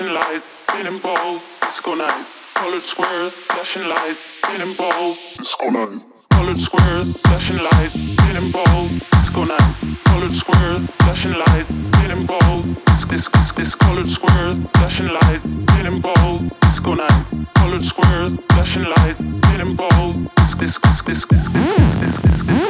flashing light, feeling bold. Disco night, colored squares, flashing light, feeling bold. Disco night. Colored squares, flashing light, feeling bold. Disco night. Colored squares, flashing light, feeling bold. This, this, this, this colored squares, flashing light, feeling bold. Disco night. Colored squares, flashing light, feeling bold. This, this, this, this. this. more,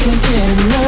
can't get enough.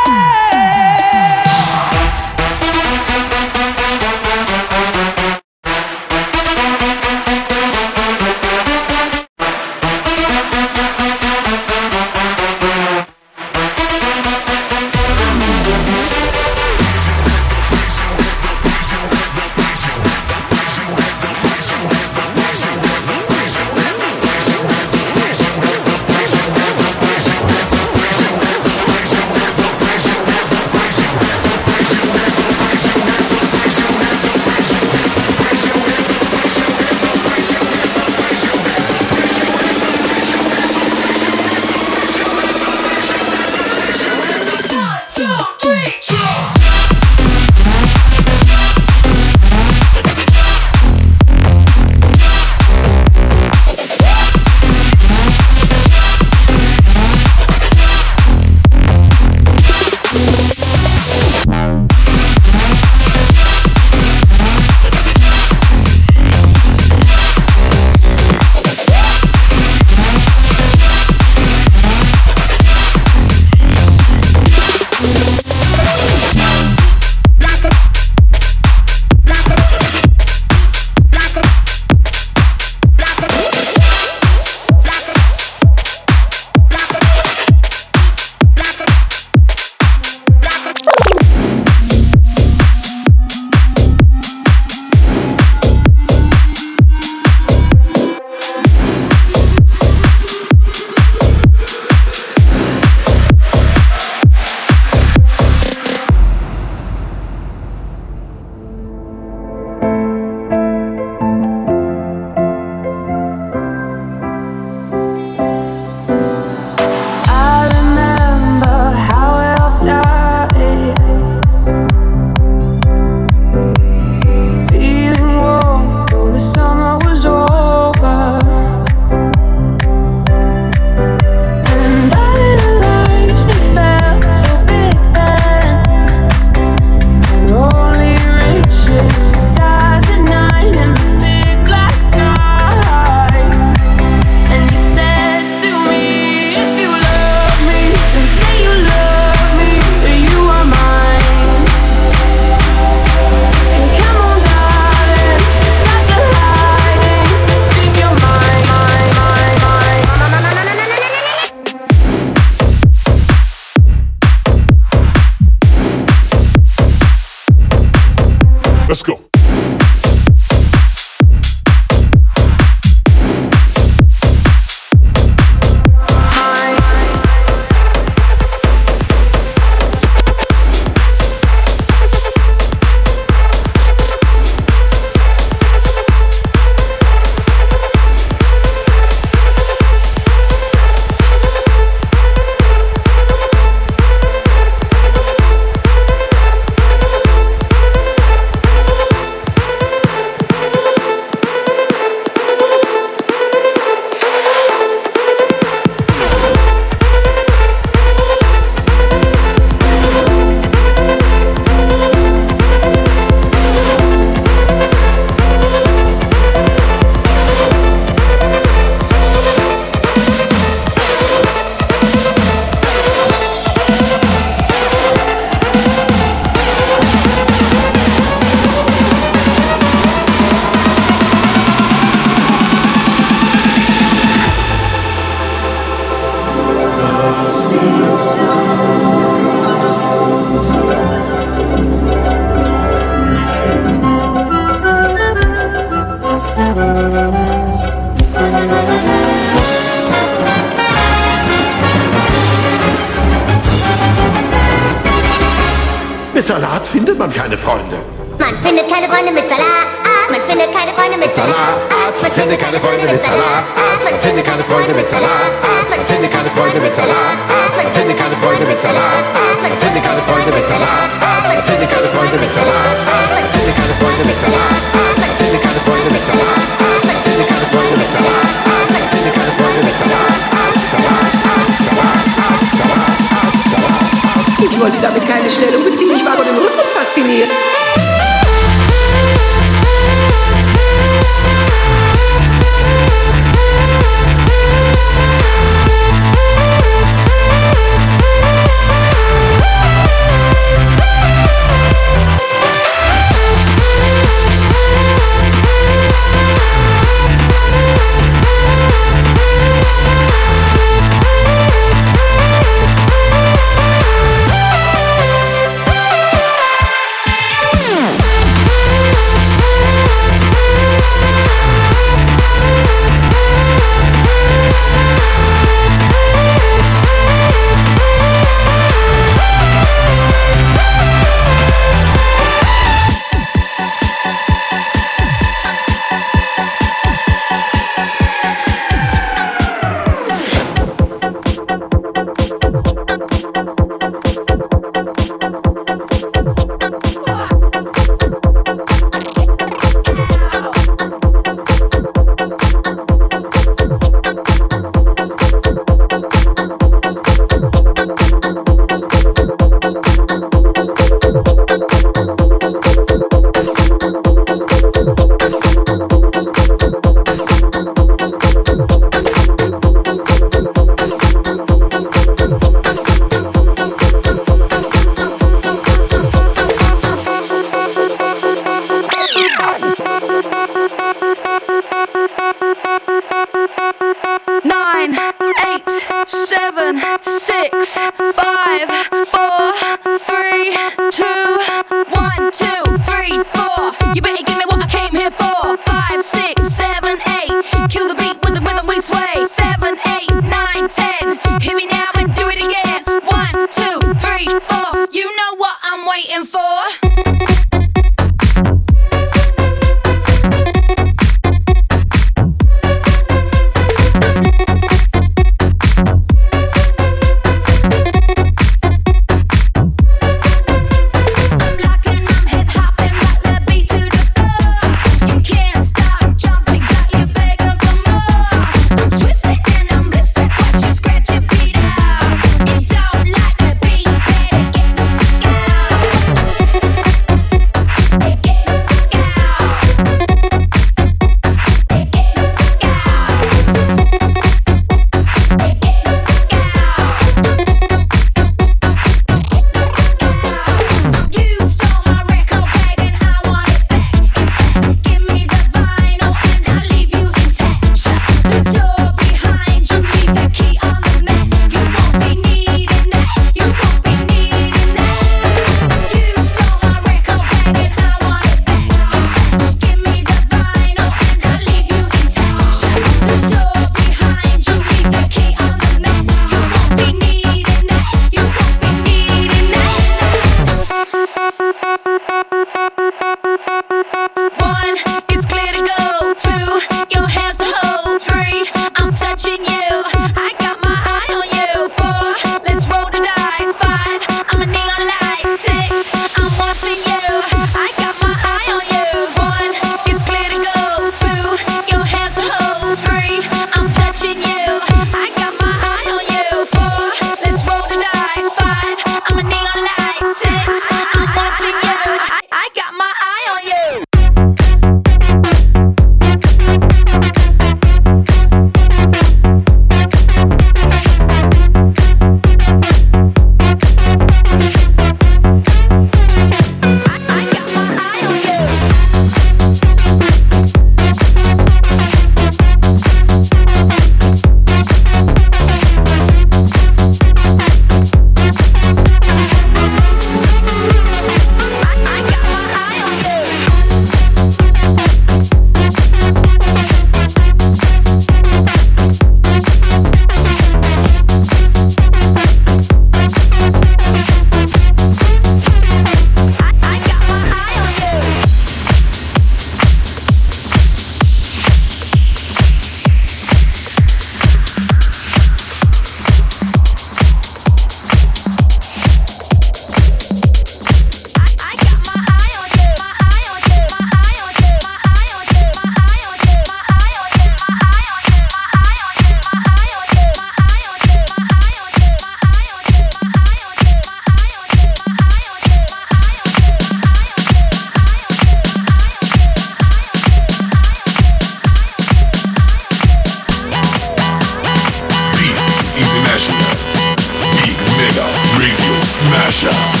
Smasher.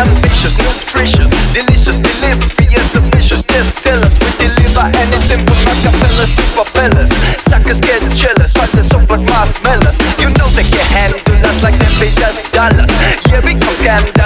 ambitious, nutritious, delicious, delivery is ambitious. Just tell us we deliver anything from acapellas to propellers. Suckers get jealous, but they're so black mass smellers. You know they can handle us like they pay us dollars. Yeah, we come scandal.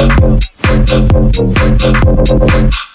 Thank you.